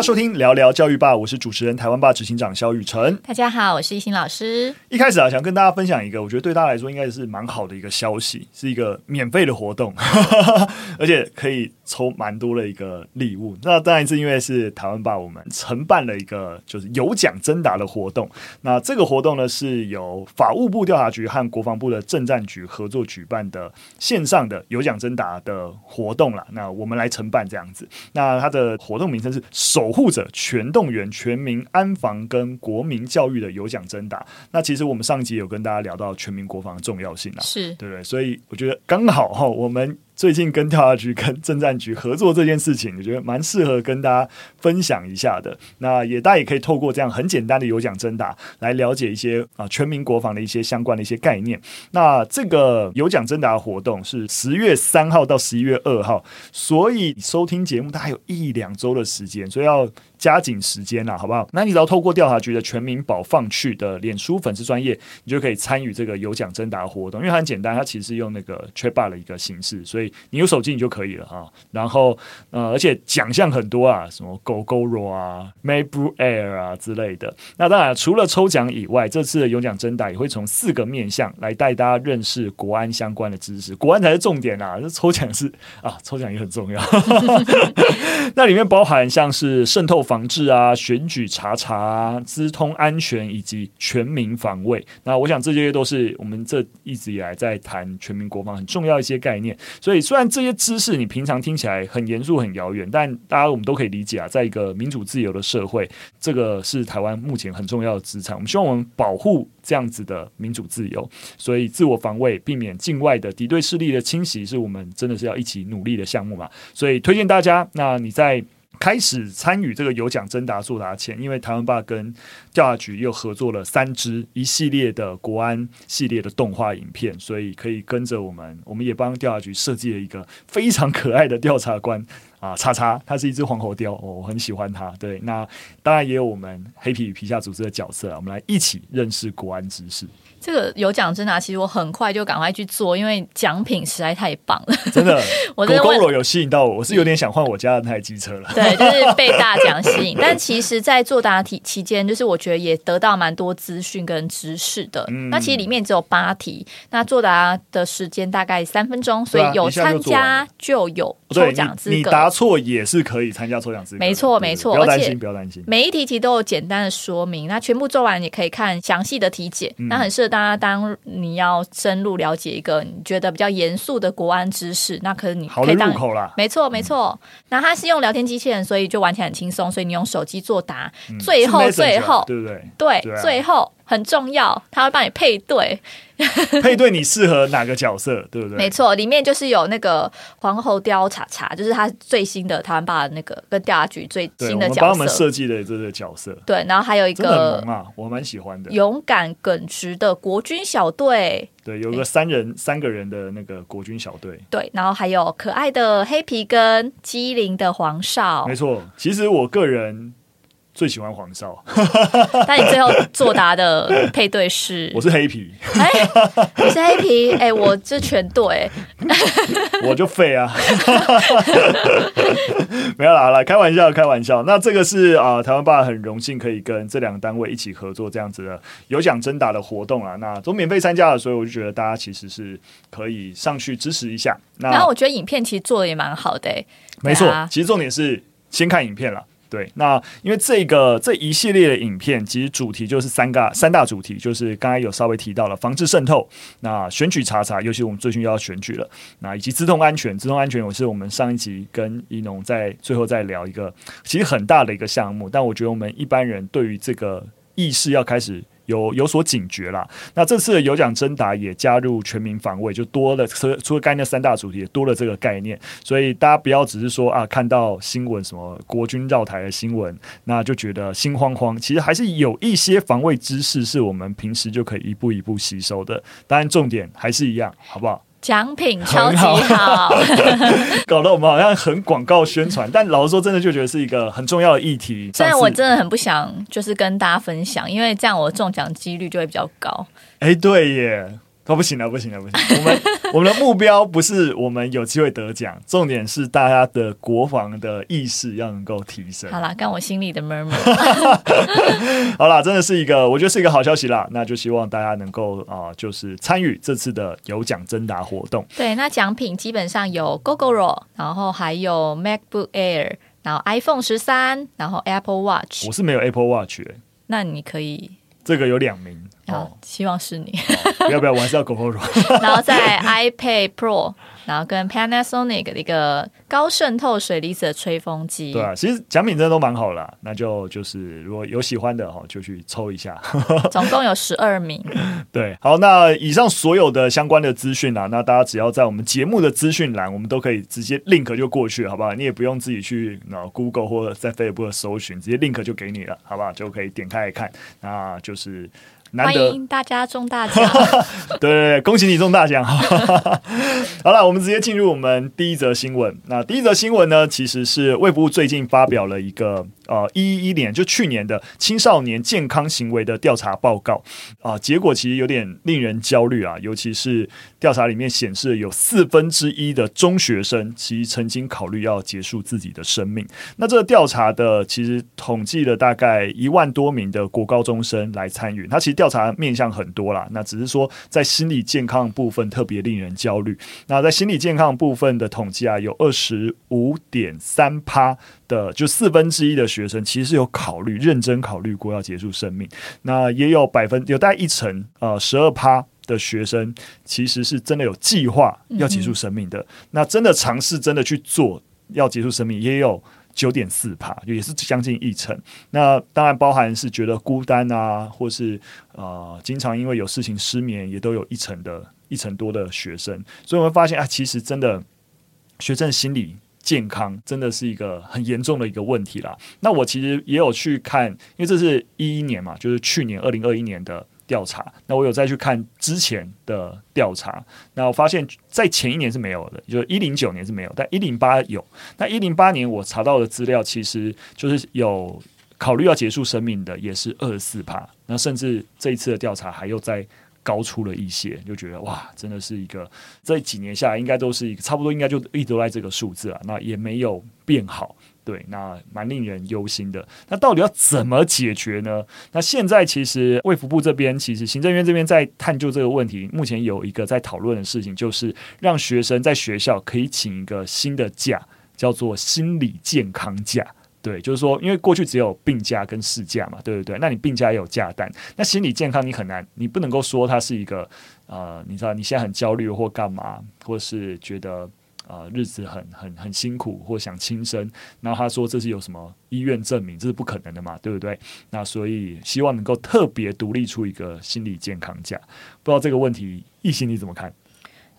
家收听聊聊教育吧，我是主持人台湾吧执行长肖雨辰。大家好，我是一心老师。一开始啊，想跟大家分享一个，我觉得对大家来说应该是蛮好的一个消息，是一个免费的活动，而且可以抽蛮多的一个礼物。那当然是因为是台湾吧，我们承办了一个就是有奖征答的活动。那这个活动呢，是由法务部调查局和国防部的政战局合作举办的线上的有奖征答的活动啦。那我们来承办这样子。那它的活动名称是“守护者全动员全民安防跟国民教育的有奖征答”。那其实我们上集有跟大家聊到全民国防的重要性啊，是对不对？所以我觉得刚好哈，我们。最近跟调查局、跟政战局合作这件事情，我觉得蛮适合跟大家分享一下的。那也大家也可以透过这样很简单的有奖征答来了解一些啊全民国防的一些相关的一些概念。那这个有奖征答活动是十月三号到十一月二号，所以收听节目大概有一两周的时间，所以要加紧时间啦，好不好？那你只要透过调查局的全民保放去的脸书粉丝专业，你就可以参与这个有奖征答活动。因为它很简单，它其实是用那个 Chatbot 的一个形式，所以。你有手机你就可以了哈，然后呃，而且奖项很多啊，什么 Gogoro 啊、MacBook Air 啊之类的。那当然，除了抽奖以外，这次的有奖征答也会从四个面向来带大家认识国安相关的知识，国安才是重点啊。这抽奖是啊，抽奖也很重要。那里面包含像是渗透防治啊、选举查查啊、资通安全以及全民防卫。那我想这些都是我们这一直以来在谈全民国防很重要一些概念，所以。虽然这些知识你平常听起来很严肃、很遥远，但大家我们都可以理解啊，在一个民主自由的社会，这个是台湾目前很重要的资产。我们希望我们保护这样子的民主自由，所以自我防卫、避免境外的敌对势力的侵袭，是我们真的是要一起努力的项目嘛。所以推荐大家，那你在。开始参与这个有奖征答作答前，因为台湾爸跟调查局又合作了三支一系列的国安系列的动画影片，所以可以跟着我们，我们也帮调查局设计了一个非常可爱的调查官啊，叉叉，它是一只黄喉貂，我很喜欢它。对，那当然也有我们黑皮与皮下组织的角色，我们来一起认识国安知识。这个有奖征答，其实我很快就赶快去做，因为奖品实在太棒了。真的，我的 Gogoro 有吸引到我，我是有点想换我家的那台机车了。对，就是被大奖吸引。但其实，在作答题期间，就是我觉得也得到蛮多资讯跟知识的。嗯、那其实里面只有八题，那作答的时间大概三分钟，所以有参加就有抽奖资格。你答错也是可以参加抽奖资格。没错，没错，不要担心，不要担心。每一题题都有简单的说明，那全部做完也可以看详细的题解，嗯、那很适合。大家当你要深入了解一个你觉得比较严肃的国安知识，那可能你可以当入口啦。没错，没错。那它是用聊天机器人，所以就玩起来很轻松。所以你用手机作答，最后最后，对不对？对，最后很重要，他会帮你配对。配对你适合哪个角色，对不对？没错，里面就是有那个皇后貂查查，就是他最新的台湾爸的那个跟调查局最新的角色，帮我，我们设计的这个角色。对，然后还有一个啊，我蛮喜欢的，勇敢耿直的国军小队。对，有个三人、欸、三个人的那个国军小队。对，然后还有可爱的黑皮跟机灵的黄少。没错，其实我个人。最喜欢黄少，但你最后作答的 配对是？我是黑皮，哎、欸，你是黑皮，哎、欸，我这全对，我就废啊，没有啦，来开玩笑，开玩笑。那这个是啊、呃，台湾爸很荣幸可以跟这两个单位一起合作这样子的有奖征答的活动啊，那都免费参加了，所以我就觉得大家其实是可以上去支持一下。那然后我觉得影片其实做的也蛮好的、欸，没错，其实重点是先看影片了。对，那因为这个这一系列的影片，其实主题就是三个三大主题，就是刚才有稍微提到了防治渗透，那选举查查，尤其我们最近要选举了，那以及资通安全，资通安全我是我们上一集跟一农在最后再聊一个其实很大的一个项目，但我觉得我们一般人对于这个意识要开始。有有所警觉啦。那这次有奖征答也加入全民防卫，就多了除除了概念三大主题，也多了这个概念。所以大家不要只是说啊，看到新闻什么国军绕台的新闻，那就觉得心慌慌。其实还是有一些防卫知识是我们平时就可以一步一步吸收的。当然，重点还是一样，好不好？奖品超级好，搞得我们好像很广告宣传，但老实说，真的就觉得是一个很重要的议题。虽然我真的很不想，就是跟大家分享，因为这样我中奖几率就会比较高。哎、欸，对耶，都不行了，不行了，不行，我们。我们的目标不是我们有机会得奖，重点是大家的国防的意识要能够提升。好啦，干我心里的 murmur。好啦，真的是一个，我觉得是一个好消息啦。那就希望大家能够啊、呃，就是参与这次的有奖征答活动。对，那奖品基本上有 Gogoro，然后还有 MacBook Air，然后 iPhone 十三，然后 Apple Watch。我是没有 Apple Watch 欸。那你可以。这个有两名哦，希望是你。不要不要，我还是要 Gogoro。然后在 iPad Pro。然后跟 Panasonic 的一个高渗透水离子的吹风机，对啊，其实奖品真的都蛮好啦。那就就是如果有喜欢的哈，就去抽一下。总共有十二名。对，好，那以上所有的相关的资讯啊，那大家只要在我们节目的资讯栏，我们都可以直接 link 就过去，好不好？你也不用自己去那 Google 或者在 Facebook 搜寻，直接 link 就给你了，好不好？就可以点开来看，那就是。欢迎大家中大奖！对对对，恭喜你中大奖！好了，我们直接进入我们第一则新闻。那第一则新闻呢，其实是卫福部最近发表了一个。呃，一一年就去年的青少年健康行为的调查报告啊、结果其实有点令人焦虑啊，尤其是调查里面显示有四分之一的中学生其实曾经考虑要结束自己的生命。那这个调查的其实统计了大概一万多名的国高中生来参与，他其实调查面向很多啦，那只是说在心理健康部分特别令人焦虑。那在心理健康部分的统计啊，有二十五点三趴。的就四分之一的学生其实是有考虑认真考虑过要结束生命，那也有百分有大概一成啊十二趴的学生其实是真的有计划要结束生命的，嗯、那真的尝试真的去做要结束生命也有九点四趴，也是将近一成。那当然包含是觉得孤单啊，或是呃经常因为有事情失眠，也都有一成的一成多的学生。所以我们发现啊，其实真的学生心理。健康真的是一个很严重的一个问题啦。那我其实也有去看，因为这是一一年嘛，就是去年二零二一年的调查。那我有再去看之前的调查，那我发现，在前一年是没有的，就是一零九年是没有，但一零八有。那一零八年我查到的资料，其实就是有考虑要结束生命的，也是二十四趴。那甚至这一次的调查还有在。高出了一些，就觉得哇，真的是一个这几年下来，应该都是一个差不多，应该就一直都在这个数字啊。那也没有变好，对，那蛮令人忧心的。那到底要怎么解决呢？那现在其实卫福部这边，其实行政院这边在探究这个问题。目前有一个在讨论的事情，就是让学生在学校可以请一个新的假，叫做心理健康假。对，就是说，因为过去只有病假跟事假嘛，对不对？那你病假也有假单，那心理健康你很难，你不能够说它是一个呃，你知道你现在很焦虑或干嘛，或是觉得呃日子很很很辛苦或想轻生，然后他说这是有什么医院证明，这是不可能的嘛，对不对？那所以希望能够特别独立出一个心理健康假，不知道这个问题，易心你怎么看？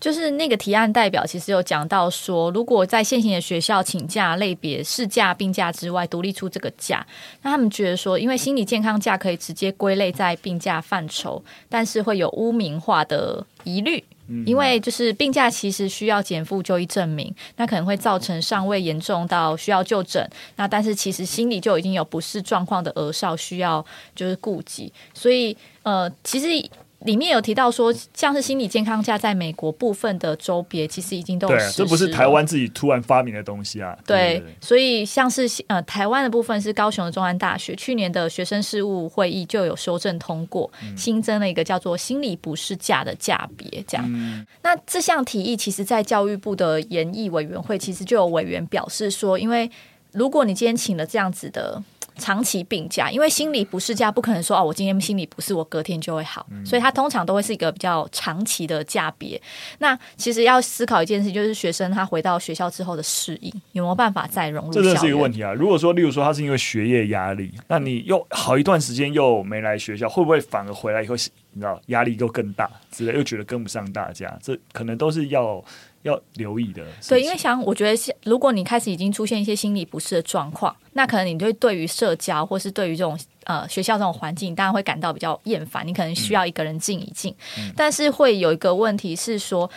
就是那个提案代表其实有讲到说，如果在现行的学校请假类别事假、病假之外独立出这个假，那他们觉得说，因为心理健康假可以直接归类在病假范畴，但是会有污名化的疑虑，因为就是病假其实需要减负就医证明，那可能会造成尚未严重到需要就诊，那但是其实心里就已经有不适状况的儿少需要就是顾及，所以呃，其实。里面有提到说，像是心理健康假，在美国部分的州别其实已经都有这不是台湾自己突然发明的东西啊。对，对对对，所以像是呃台湾的部分是高雄的中安大学去年的学生事务会议就有修正通过，嗯、新增了一个叫做心理不适假的假别。这样，嗯、那这项提议其实，在教育部的研议委员会，其实就有委员表示说，因为如果你今天请了这样子的。长期病假，因为心理不适假不可能说哦，我今天心理不适，我隔天就会好，嗯、所以他通常都会是一个比较长期的假别。那其实要思考一件事，就是学生他回到学校之后的适应有没有办法再融入？这真是一个问题啊！如果说，例如说他是因为学业压力，那你又好一段时间又没来学校，会不会反而回来以后，你知道压力又更大之类，又觉得跟不上大家？这可能都是要。要留意的，对，因为想，我觉得，如果你开始已经出现一些心理不适的状况，那可能你对对于社交，或是对于这种呃学校这种环境，当然会感到比较厌烦。你可能需要一个人静一静，嗯、但是会有一个问题是说，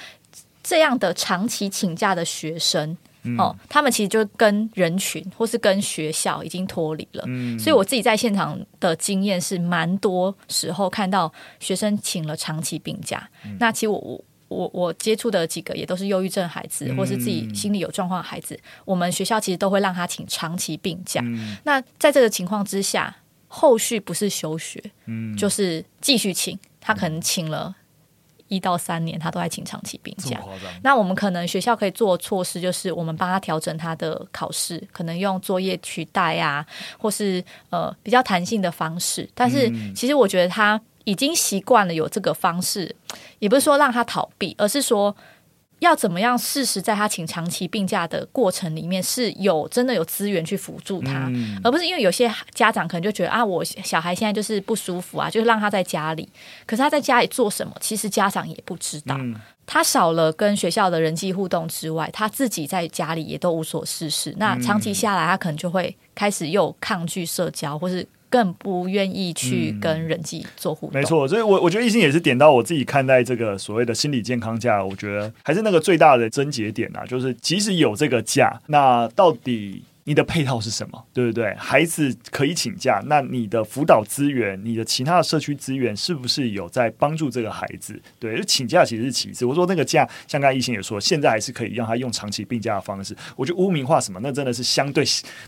这样的长期请假的学生，嗯、哦，他们其实就跟人群或是跟学校已经脱离了。嗯、所以我自己在现场的经验是，蛮多时候看到学生请了长期病假，嗯、那其实我我。我我接触的几个也都是忧郁症孩子，或是自己心理有状况的孩子，我们学校其实都会让他请长期病假。那在这个情况之下，后续不是休学，就是继续请，他可能请了。一到三年，他都在请长期病假。那我们可能学校可以做措施，就是我们帮他调整他的考试，可能用作业取代啊，或是呃比较弹性的方式。但是其实我觉得他已经习惯了有这个方式，也不是说让他逃避，而是说。要怎么样适时在他请长期病假的过程里面是有真的有资源去辅助他，嗯、而不是因为有些家长可能就觉得啊，我小孩现在就是不舒服啊，就是让他在家里。可是他在家里做什么，其实家长也不知道。嗯、他少了跟学校的人际互动之外，他自己在家里也都无所事事。那长期下来，他可能就会开始又抗拒社交，或是。更不愿意去跟人际做互动，嗯、没错，所以我我觉得一心也是点到我自己看待这个所谓的心理健康假，我觉得还是那个最大的症结点啊，就是即使有这个假，那到底。你的配套是什么？对不对？孩子可以请假，那你的辅导资源、你的其他的社区资源，是不是有在帮助这个孩子？对，就请假其实是其次。我说那个假，像刚才一心也说，现在还是可以让他用长期病假的方式。我觉得污名化什么，那真的是相对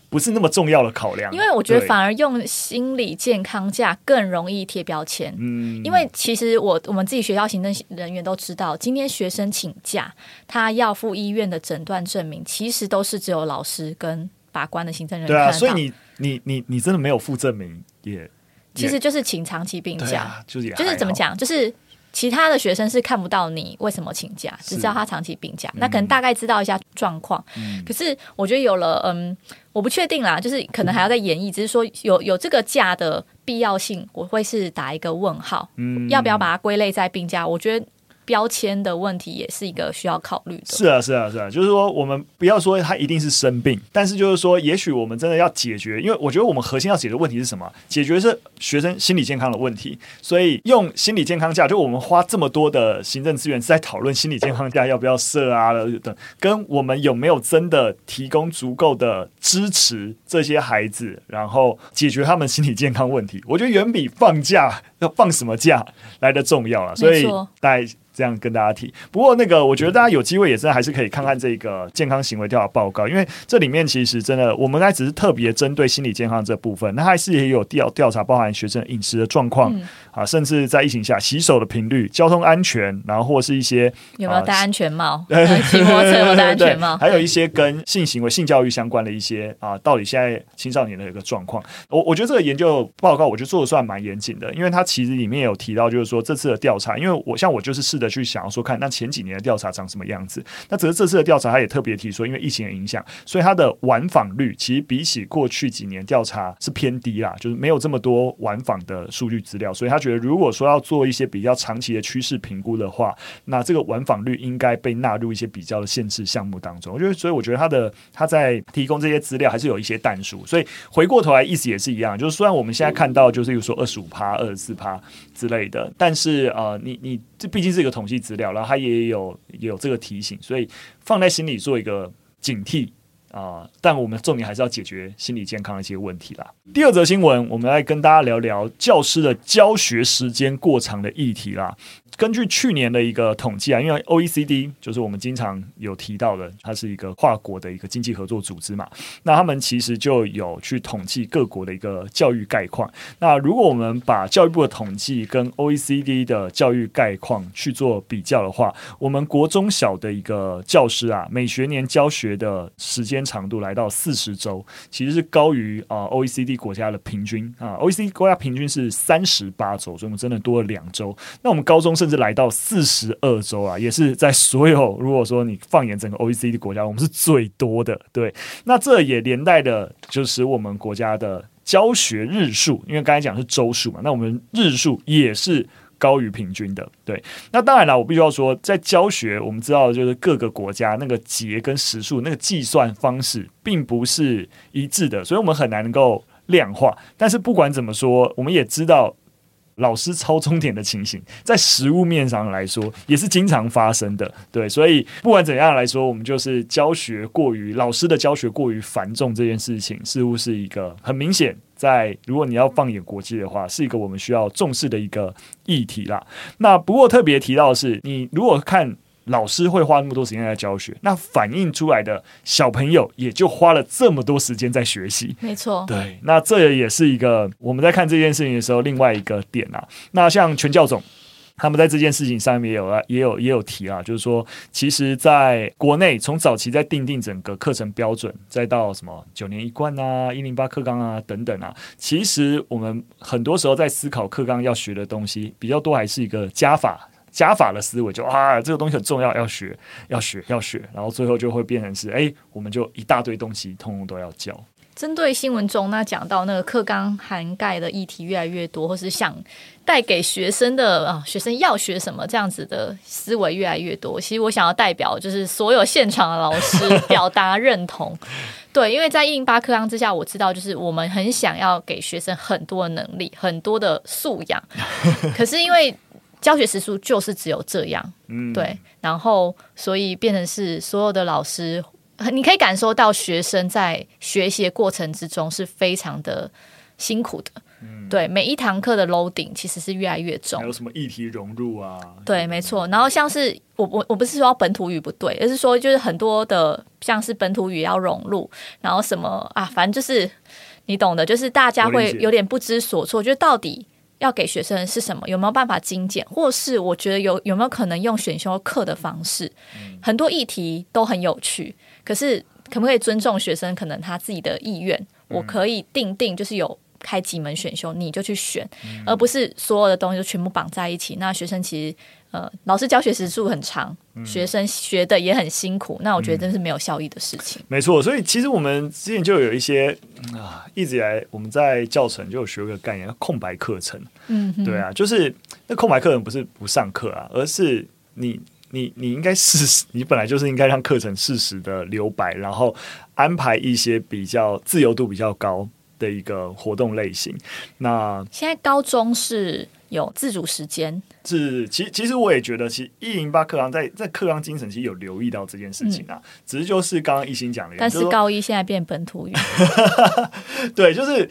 不是那么重要的考量。因为我觉得反而用心理健康假更容易贴标签。嗯，因为其实我我们自己学校行政人员都知道，今天学生请假，他要附医院的诊断证明，其实都是只有老师跟。法官的行政人员对啊，所以你你你你真的没有附证明也，其实就是请长期病假，啊、就是就是怎么讲，就是其他的学生是看不到你为什么请假，只知道他长期病假，那可能大概知道一下状况。嗯、可是我觉得有了，嗯，我不确定啦，就是可能还要再演绎，只是说有有这个假的必要性，我会是打一个问号，嗯，要不要把它归类在病假？我觉得。标签的问题也是一个需要考虑的。是啊，是啊，是啊，就是说，我们不要说他一定是生病，但是就是说，也许我们真的要解决，因为我觉得我们核心要解决的问题是什么？解决是学生心理健康的问题。所以用心理健康假，就我们花这么多的行政资源是在讨论心理健康假要不要设啊等，跟我们有没有真的提供足够的支持这些孩子，然后解决他们心理健康问题，我觉得远比放假要放什么假 来的重要了。所以大家。这样跟大家提，不过那个我觉得大家有机会也真的还是可以看看这个健康行为调查报告，因为这里面其实真的我们还只是特别针对心理健康这部分，那还是也有调调查，包含学生饮食的状况、嗯、啊，甚至在疫情下洗手的频率、交通安全，然后或是一些有没有戴安全帽、骑摩托车有没有戴安全帽，还有一些跟性行为、性教育相关的一些啊，到底现在青少年的一个状况，我我觉得这个研究报告我觉得做的算蛮严谨的，因为它其实里面有提到，就是说这次的调查，因为我像我就是试着去想要说看那。前几年的调查长什么样子？那只是这次的调查，他也特别提说，因为疫情的影响，所以他的晚访率其实比起过去几年调查是偏低啦，就是没有这么多晚访的数据资料。所以他觉得，如果说要做一些比较长期的趋势评估的话，那这个晚访率应该被纳入一些比较的限制项目当中。我觉得，所以我觉得他的他在提供这些资料还是有一些但数。所以回过头来，意思也是一样，就是虽然我们现在看到就是说二十五趴、二十四趴之类的，但是呃，你你这毕竟是一个统计资料，然后他。也有有这个提醒，所以放在心里做一个警惕啊、但我们重点还是要解决心理健康的一些问题啦。第二则新闻，我们来跟大家聊聊教师的教学时间过长的议题啦。根据去年的一个统计啊，因为 OECD 就是我们经常有提到的，它是一个跨国的一个经济合作组织嘛。那他们其实就有去统计各国的一个教育概况。那如果我们把教育部的统计跟 OECD 的教育概况去做比较的话，我们国中小的一个教师啊，每学年教学的时间长度来到四十周，其实是高于啊 OECD 国家的平均啊。OECD 国家平均是三十八周，所以我们真的多了两周。那我们高中甚至来到四十二周啊，也是在所有如果说你放眼整个 OECD 国家，我们是最多的。对，那这也连带的，就是我们国家的教学日数，因为刚才讲是周数嘛，那我们日数也是高于平均的。对，那当然了，我必须要说，在教学，我们知道就是各个国家那个节跟时数那个计算方式并不是一致的，所以我们很难能够量化。但是不管怎么说，我们也知道。老师超钟点的情形，在实物面上来说，也是经常发生的。对，所以不管怎样来说，我们就是教学过于老师的教学过于繁重这件事情，似乎是一个很明显在如果你要放眼国际的话，是一个我们需要重视的一个议题啦。那不过特别提到的是，你如果看老师会花那么多时间在教学，那反映出来的小朋友也就花了这么多时间在学习。没错，对，那这也是一个我们在看这件事情的时候另外一个点啊。那像全教总。他们在这件事情上面也有啊，也有也有提啊，就是说，其实在国内从早期在定定整个课程标准，再到什么九年一贯啊、一零八课纲啊等等啊，其实我们很多时候在思考课纲要学的东西比较多，还是一个加法加法的思维，就啊这个东西很重要，要学要学要学，然后最后就会变成是哎，我们就一大堆东西通通都要教。针对新闻中那讲到那个课纲涵盖的议题越来越多，或是像带给学生的啊，学生要学什么这样子的思维越来越多。其实我想要代表就是所有现场的老师表达认同，对，因为在一零八课纲之下，我知道就是我们很想要给学生很多的能力、很多的素养，可是因为教学时数就是只有这样，嗯，对，然后所以变成是所有的老师。你可以感受到学生在学习的过程之中是非常的辛苦的，嗯，对，每一堂课的 loading 其实是越来越重。还有什么议题融入啊？对，没错。然后像是我我我不是说本土语不对，而是说就是很多的像是本土语要融入，然后什么啊，反正就是你懂的，就是大家会有点不知所措，就是到底要给学生是什么？有没有办法精简？或是我觉得有有没有可能用选修课的方式？嗯，很多议题都很有趣。可是，可不可以尊重学生可能他自己的意愿？我可以定定，就是有开几门选修，你就去选，而不是所有的东西都全部绑在一起。那学生其实，呃，老师教学时数很长，学生学的也很辛苦。那我觉得真是没有效益的事情。没错，所以其实我们之前就有一些啊，一直以来我们在教程就有学一个概念，叫空白课程。嗯，对啊，就是那空白课程不是不上课啊，而是你。你你应该适时，你本来就是应该让课程适时的留白，然后安排一些比较自由度比较高的一个活动类型。那现在高中是有自主时间，是其其实我也觉得，其实一零八课纲在在课纲精神其实有留意到这件事情啊，嗯、只是就是刚刚一心讲的，但是高一现在变本土语，对，就是。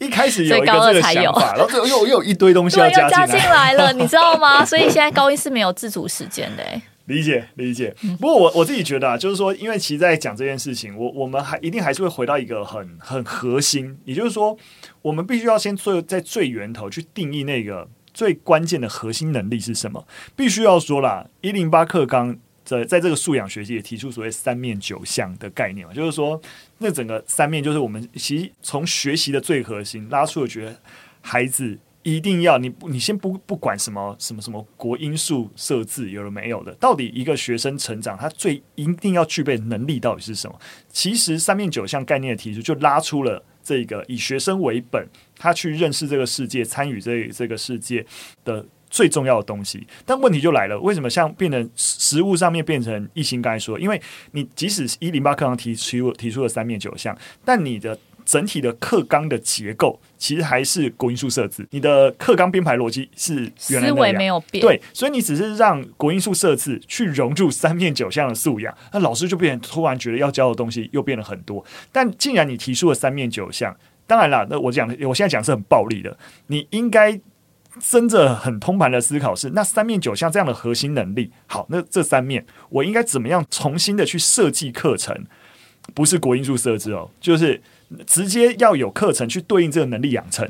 一开始有一个这个想法，然后又又有一堆东西要加进来，加进来了，你知道吗？所以现在高一是没有自主时间的。理解理解。不过我我自己觉得啊，就是说，因为其实在讲这件事情，我我们还一定还是会回到一个很很核心，也就是说，我们必须要先做在最源头去定义那个最关键的核心能力是什么。必须要说啦，一零八课纲。在在这个素养学习也提出所谓三面九项的概念嘛，就是说，那整个三面就是我们其实从学习的最核心拉出了，觉得孩子一定要你你先不不管什么什么什么国因素设置有了没有的，到底一个学生成长他最一定要具备能力到底是什么？其实三面九项概念的提出就拉出了这个以学生为本，他去认识这个世界，参与这这个世界的。最重要的东西，但问题就来了，为什么像变成实物上面变成一心刚才说？因为你即使一零八课纲提出提出了三面九项，但你的整体的课纲的结构其实还是国英数设置，你的课纲编排逻辑是原来思维没有变，对，所以你只是让国英数设置去融入三面九项的素养，那老师就变突然觉得要教的东西又变了很多。但既然你提出了三面九项，当然了，那我讲我现在讲是很暴力的，你应该。真的很通盘的思考是，那三面九项这样的核心能力，好，那这三面我应该怎么样重新的去设计课程？不是国英数设置哦，就是直接要有课程去对应这个能力养成，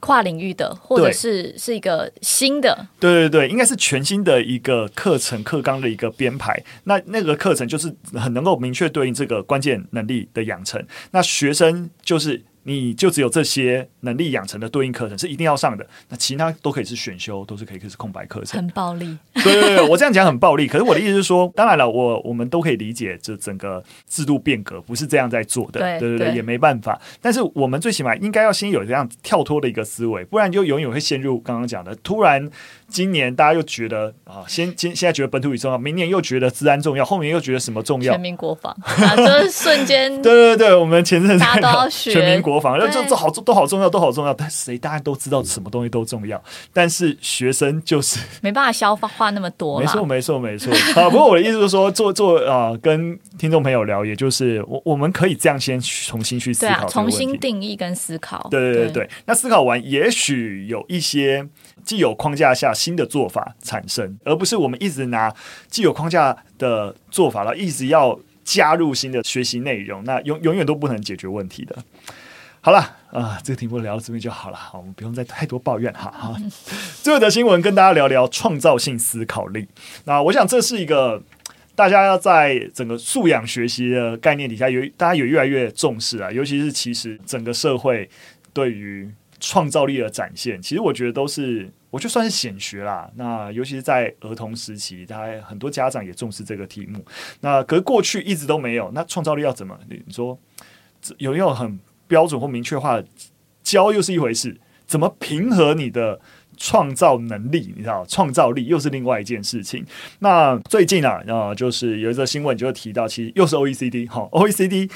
跨领域的，或者是是一个新的，对对对，应该是全新的一个课程课纲的一个编排。那那个课程就是很能够明确对应这个关键能力的养成，那学生就是。你就只有这些能力养成的对应课程是一定要上的，那其他都可以是选修，都是可以是空白课程。很暴力，对对对，我这样讲很暴力。可是我的意思是说，当然了，我我们都可以理解，这整个制度变革不是这样在做的，对对对，对，也没办法。但是我们最起码应该要先有这样跳脱的一个思维，不然就永远会陷入刚刚讲的突然。今年大家又觉得啊，先今现在觉得本土语重要，明年又觉得治安重要，后面又觉得什么重要？全民国防，啊、就是瞬间。对对对，我们前阵子大家都要 学全民国防，然后这这好都好重要，都好重要。但谁大家都知道什么东西都重要，但是学生就是 没办法消化那么多。没错，没错，没错。好，不过我的意思就是说，做做啊、呃，跟听众朋友聊，也就是我我们可以这样先重新去思考、啊，重新定义跟思考。对对，对，那思考完，也许有一些。既有框架下新的做法产生，而不是我们一直拿既有框架的做法了，一直要加入新的学习内容，那永永远都不能解决问题的。好了啊、这个题目聊到这边就好了，好，我们不用再太多抱怨哈。好，最后的新闻跟大家聊聊创造性思考力。那我想这是一个大家要在整个素养学习的概念底下，有大家有越来越重视啊，尤其是其实整个社会对于。创造力的展现，其实我觉得都是，我就算是显学啦。那尤其是在儿童时期，大家很多家长也重视这个题目。那可是过去一直都没有。那创造力要怎么？你说有没有很标准或明确化的教又是一回事，怎么平衡你的创造能力？你知道，创造力又是另外一件事情。那最近啊，啊，就是有一则新闻就会提到，其实又是 OECD 哈，OECD。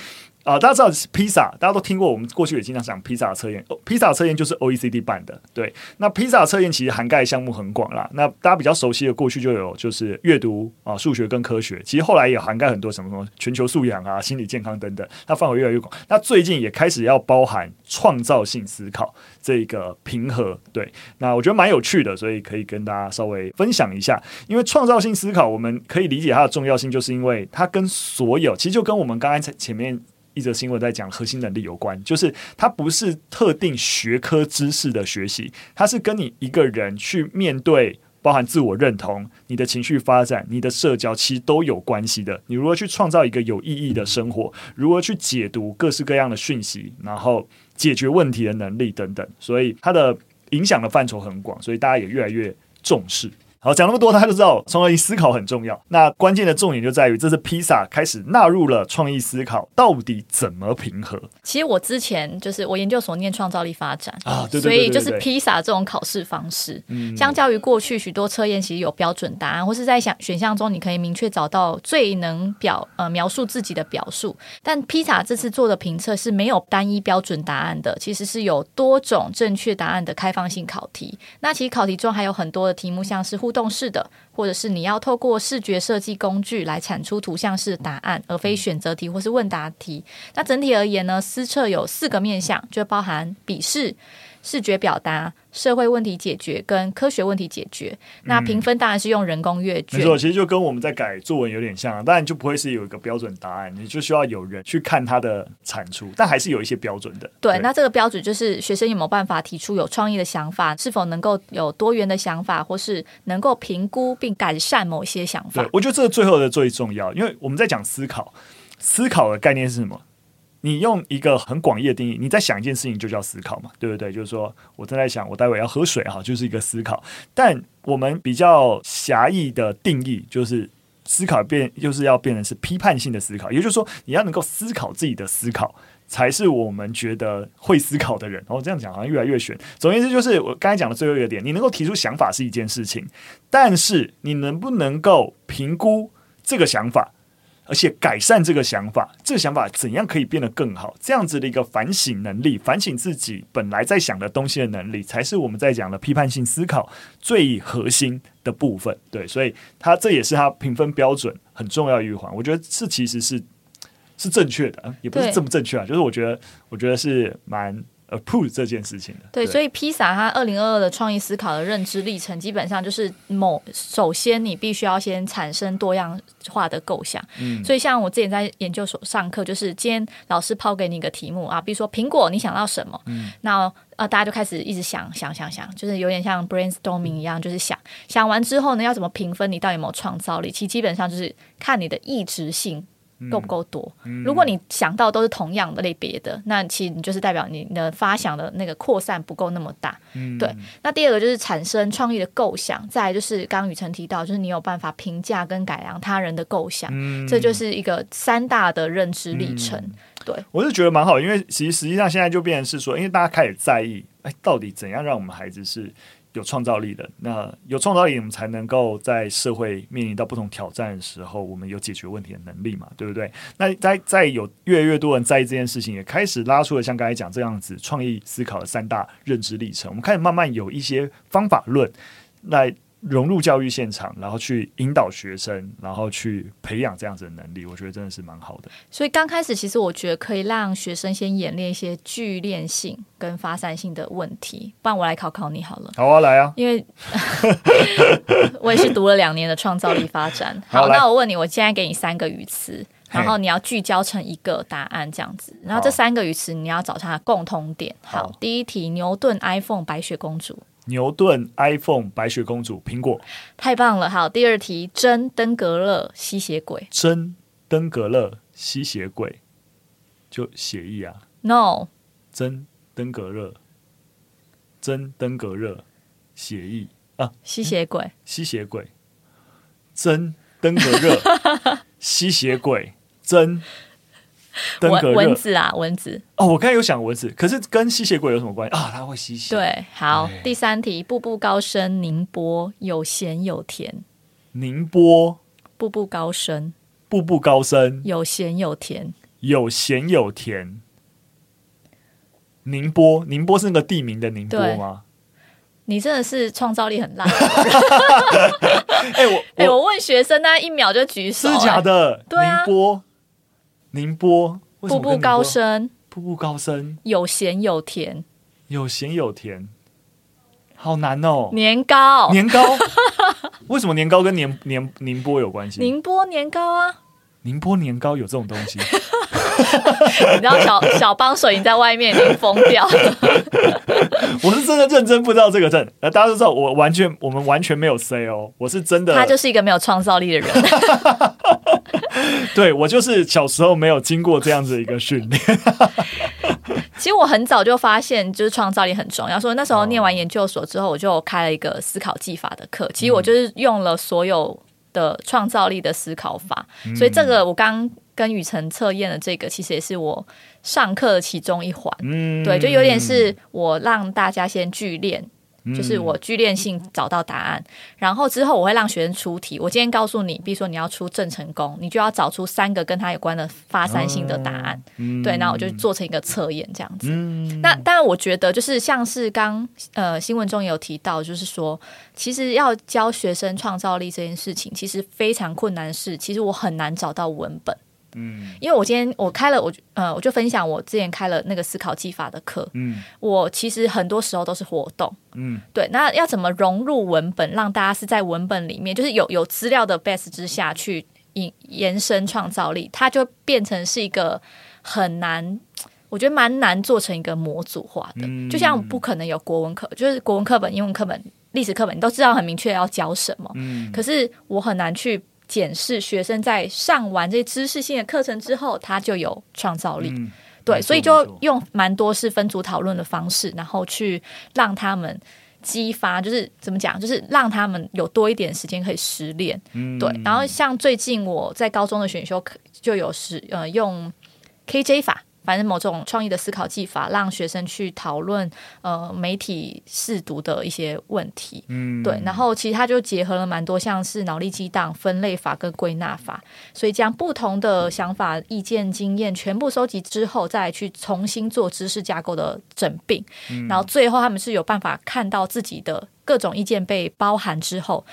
啊、大家知道披萨，大家都听过。我们过去也经常讲披萨测验，披萨测验就是 OECD 办的。对，那披萨测验其实涵盖项目很广啦。那大家比较熟悉的过去就有就是阅读啊、数学跟科学，其实后来也涵盖很多什么什么全球素养啊、心理健康等等，它范围越来越广。那最近也开始要包含创造性思考这个平和。对，那我觉得蛮有趣的，所以可以跟大家稍微分享一下。因为创造性思考，我们可以理解它的重要性，就是因为它跟所有其实就跟我们刚才前面。一则新闻在讲核心能力有关，就是它不是特定学科知识的学习，它是跟你一个人去面对，包含自我认同、你的情绪发展、你的社交，其实都有关系的。你如何去创造一个有意义的生活，如何去解读各式各样的讯息，然后解决问题的能力等等，所以它的影响的范畴很广，所以大家也越来越重视。好，讲那么多，大家都知道创造性思考很重要。那关键的重点就在于，这次披萨开始纳入了创意思考，到底怎么平和？其实我之前就是我研究所念创造力发展啊，对对对对对，所以就是披萨这种考试方式，嗯，相较于过去许多测验，其实有标准答案，或是在想选项中，你可以明确找到最能表呃描述自己的表述。但披萨这次做的评测是没有单一标准答案的，其实是有多种正确答案的开放性考题。那其实考题中还有很多的题目，像是互动式的，或者是你要透过视觉设计工具来产出图像式答案，而非选择题或是问答题。那整体而言呢，私测有四个面向，就包含笔试、视觉表达。社会问题解决跟科学问题解决，那评分当然是用人工阅卷。没错，其实就跟我们在改作文有点像，当然就不会是有一个标准答案，你就需要有人去看它的产出，但还是有一些标准的。对，对那这个标准就是学生有没有办法提出有创意的想法，是否能够有多元的想法，或是能够评估并改善某些想法。对，我觉得这个最后的最重要，因为我们在讲思考，思考的概念是什么？你用一个很广义的定义，你在想一件事情就叫思考嘛，对不对？就是说我正在想，我待会要喝水哈，就是一个思考。但我们比较狭义的定义，就是思考变，就是要变成是批判性的思考。也就是说，你要能够思考自己的思考，才是我们觉得会思考的人。然哦，这样讲好像越来越玄。总而言之，就是我刚才讲的最后一个点，你能够提出想法是一件事情，但是你能不能够评估这个想法？而且改善这个想法，这个想法怎样可以变得更好？这样子的一个反省能力，反省自己本来在想的东西的能力，才是我们在讲的批判性思考最核心的部分。对，所以它这也是它评分标准很重要一环。我觉得是其实是是正确的，也不是这么正确啊，就是我觉得我觉得是蛮。Approve 这件事情的对，对，所以披萨它二零二二的创意思考的认知历程，基本上就是某首先你必须要先产生多样化的构想。嗯，所以像我之前在研究所上课，就是今天老师抛给你一个题目啊，比如说苹果，你想到什么？嗯，那呃大家就开始一直想想想想，就是有点像 brainstorming 一样，就是想想完之后呢，要怎么评分？你到底有没有创造力？其实基本上就是看你的异质性。够不够多？如果你想到都是同样的类别的，那其实你就是代表你的发想的那个扩散不够那么大。对。那第二个就是产生创意的构想，再来就是刚刚雨辰提到，就是你有办法评价跟改良他人的构想，这就是一个三大的认知历程。对，我是觉得蛮好，因为其实实际上现在就变成是说，因为大家开始在意，哎，到底怎样让我们孩子是有创造力的。那有创造力，我们才能够在社会面临到不同挑战的时候，我们有解决问题的能力嘛，对不对？那在在有越来越多人在意这件事情，也开始拉出了像刚才讲这样子创意思考的三大认知历程。我们开始慢慢有一些方法论来。融入教育现场，然后去引导学生，然后去培养这样子的能力，我觉得真的是蛮好的。所以刚开始，其实我觉得可以让学生先演练一些聚练性跟发散性的问题。不然我来考考你好了。好啊，来啊！因为 我也是读了两年的创造力发展。好，好，那我问你，我现在给你三个语词，然后你要聚焦成一个答案，这样子。然后这三个语词你要找它的共通点。好，好，第一题：牛顿、iPhone、白雪公主。牛顿、iPhone、白雪公主、苹果，太棒了！好，第二题：真、登革热、吸血鬼。真、登革热、吸血鬼，就血液啊？No。真、登革热、真、登革热、血液啊？吸血鬼？吸血鬼？真、登革热、吸血鬼？珍。蚊蚊子啊，蚊子哦，我刚才有想蚊子，可是跟吸血鬼有什么关系啊？它会吸血。对，好，第三题，步步高升，宁波有咸有甜。宁波，步步高升，步步高升，有咸有甜，有咸有甜。宁波，宁波是那个地名的宁波吗？你真的是创造力很烂。哎，我 哎，我问学生，那一秒就举手，是假的？对啊，宁波。宁波，步步高升，步步高升，有咸有甜，有咸有甜，好难哦。年糕，年糕，为什么年糕跟年年宁波有关系？宁波年糕啊，宁波年糕有这种东西？你知道小小帮手已经在外面已经疯掉了。我是真的认真不知道这个证，大家都知道我完全我们完全没有 say 哦，我是真的，他就是一个没有创造力的人。对，我就是小时候没有经过这样子一个训练。其实我很早就发现，就是创造力很重要。所以那时候念完研究所之后，我就开了一个思考技法的课。其实我就是用了所有的创造力的思考法。嗯、所以这个我刚跟雨辰测验的这个，其实也是我上课的其中一环。嗯，对，就有点是我让大家先聚练。就是我聚练性找到答案，然后之后我会让学生出题。我今天告诉你，比如说你要出郑成功，你就要找出三个跟他有关的发散性的答案。对，那我就做成一个测验这样子。那当然，我觉得就是像是刚呃新闻中也有提到，就是说其实要教学生创造力这件事情，其实非常困难的是，其实我很难找到文本。嗯，因为我今天我开了我呃，我就分享我之前开了那个思考技法的课。嗯，我其实很多时候都是活动。嗯，对，那要怎么融入文本，让大家是在文本里面，就是有有资料的 base 之下去引延伸创造力，它就变成是一个很难，我觉得蛮难做成一个模组化的。嗯，就像不可能有国文课，就是国文课本、英文课本、历史课本，你都知道很明确要教什么。嗯，可是我很难去。检视学生在上完这些知识性的课程之后，他就有创造力。嗯、对，所以就用蛮多是分组讨论的方式，然后去让他们激发，就是怎么讲，就是让他们有多一点时间可以实练。嗯、对，然后像最近我在高中的选修课就有使呃用 KJ 法。反正某种创意的思考技法，让学生去讨论呃媒体试读的一些问题，嗯，对。然后其实它就结合了蛮多像是脑力激荡、分类法跟归纳法，所以将不同的想法、意见、经验全部收集之后，再去重新做知识架构的整并，嗯，然后最后他们是有办法看到自己的各种意见被包含之后，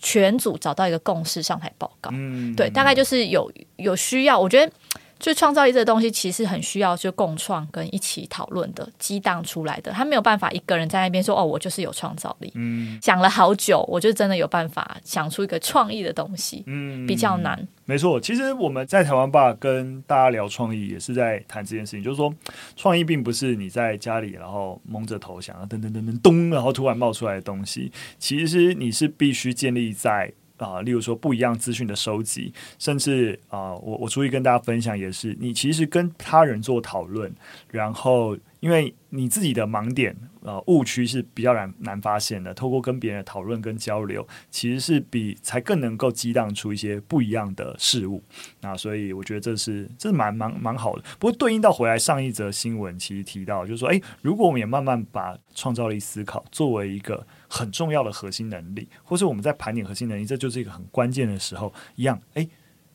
全组找到一个共识上台报告，嗯，对，大概就是有有需要，我觉得。就创造力这个东西，其实很需要就共创跟一起讨论的激荡出来的，他没有办法一个人在那边说哦，我就是有创造力。嗯，想了好久，我就真的有办法想出一个创意的东西。嗯，比较难。没错，其实我们在台湾吧跟大家聊创意，也是在谈这件事情，就是说创意并不是你在家里然后蒙着头想，噔噔噔噔咚，然后突然冒出来的东西，其实你是必须建立在。啊，例如说不一样资讯的收集，甚至啊，我我注意跟大家分享也是，你其实跟他人做讨论，然后因为你自己的盲点。呃，误区是比较难难发现的。透过跟别人的讨论跟交流，其实是比才更能够激荡出一些不一样的事物。那所以我觉得这是这是蛮蛮蛮好的。不过对应到回来上一则新闻，其实提到就是说，诶，如果我们也慢慢把创造力思考作为一个很重要的核心能力，或是我们在盘点核心能力，这就是一个很关键的时候，一样，诶，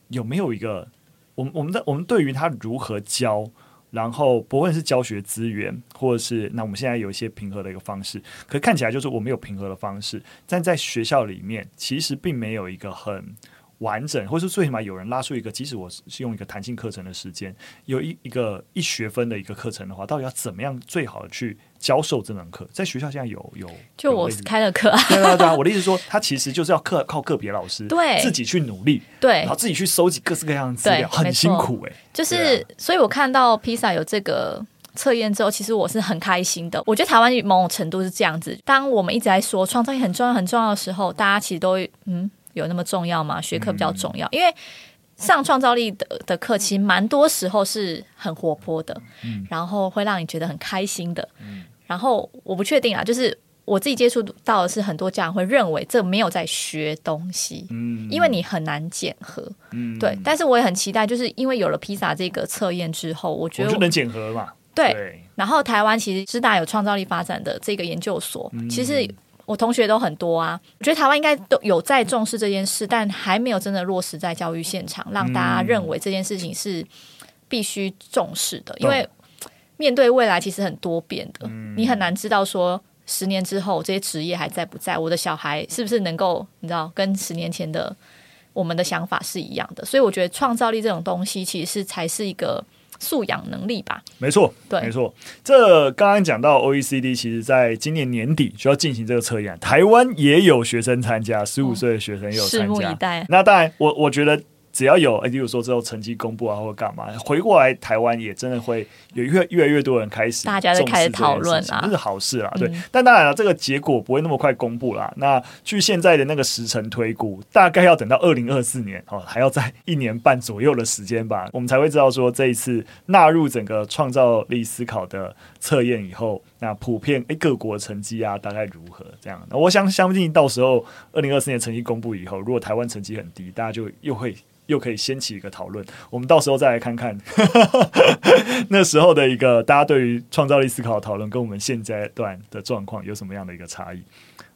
有没有一个我们我们的我们对于他如何教？然后，不论是教学资源，或者是那我们现在有一些平和的一个方式，可看起来就是我们有平和的方式，但在学校里面其实并没有一个很完整，或是最起码有人拉出一个，即使我是用一个弹性课程的时间，有一一个一学分的一个课程的话，到底要怎么样最好的去教授这门课？在学校现在有有，就我开了课，对啊对啊，我的意思说，他其实就是要靠靠个别老师对自己去努力，对，然后自己去收集各式各样的资料，很辛苦哎、欸。就是，啊、所以我看到披萨有这个测验之后，其实我是很开心的。我觉得台湾某种程度是这样子，当我们一直在说创造力很重要很重要的时候，大家其实都嗯。有那么重要吗？学科比较重要，嗯、因为上创造力的的课，其实蛮多时候是很活泼的，嗯，然后会让你觉得很开心的，嗯，然后我不确定啊，就是我自己接触到的是很多家长会认为这没有在学东西，嗯，因为你很难检核，嗯，对，但是我也很期待，就是因为有了披萨这个测验之后，我觉得能检核嘛，对，对，然后台湾其实师大有创造力发展的这个研究所，嗯、其实。我同学都很多啊，我觉得台湾应该都有在重视这件事，但还没有真的落实在教育现场，让大家认为这件事情是必须重视的。因为面对未来其实很多变的，你很难知道说十年之后这些职业还在不在，我的小孩是不是能够你知道跟十年前的我们的想法是一样的。所以我觉得创造力这种东西其实是才是一个。素养能力吧，没错，对，没错。这刚刚讲到 OECD，其实在今年年底就要进行这个测验，台湾也有学生参加，十五岁的学生也有参加。拭目以待。那当然，我我觉得。只要有，例如说之后成绩公布啊，或者干嘛，回过来台湾也真的会有越越来越多人开始，大家就开始讨论啊，这是好事啦。对，嗯、但当然了，这个结果不会那么快公布啦。那据现在的那个时程推估，大概要等到二零二四年哦，还要在一年半左右的时间吧，我们才会知道说这一次纳入整个创造力思考的测验以后，那普遍诶各国成绩啊大概如何这样？那我想相信到时候二零二四年成绩公布以后，如果台湾成绩很低，大家就又会。又可以掀起一个讨论，我们到时候再来看看 那时候的一个大家对于创造力思考的讨论，跟我们现阶段的状况有什么样的一个差异？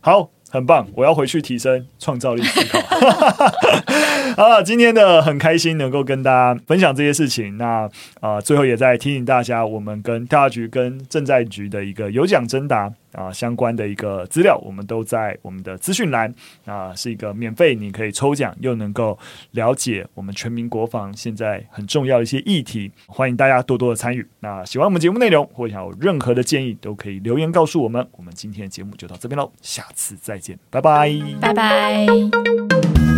好。很棒，我要回去提升创造力思考。好了，今天的很开心能够跟大家分享这些事情。那啊、最后也在提醒大家，我们跟调查局跟正在局的一个有奖征答啊相关的一个资料，我们都在我们的资讯栏啊、是一个免费，你可以抽奖又能够了解我们全民国防现在很重要的一些议题。欢迎大家多多的参与。那喜欢我们节目内容或想有任何的建议，都可以留言告诉我们。我们今天的节目就到这边喽，下次再见。拜拜，拜拜。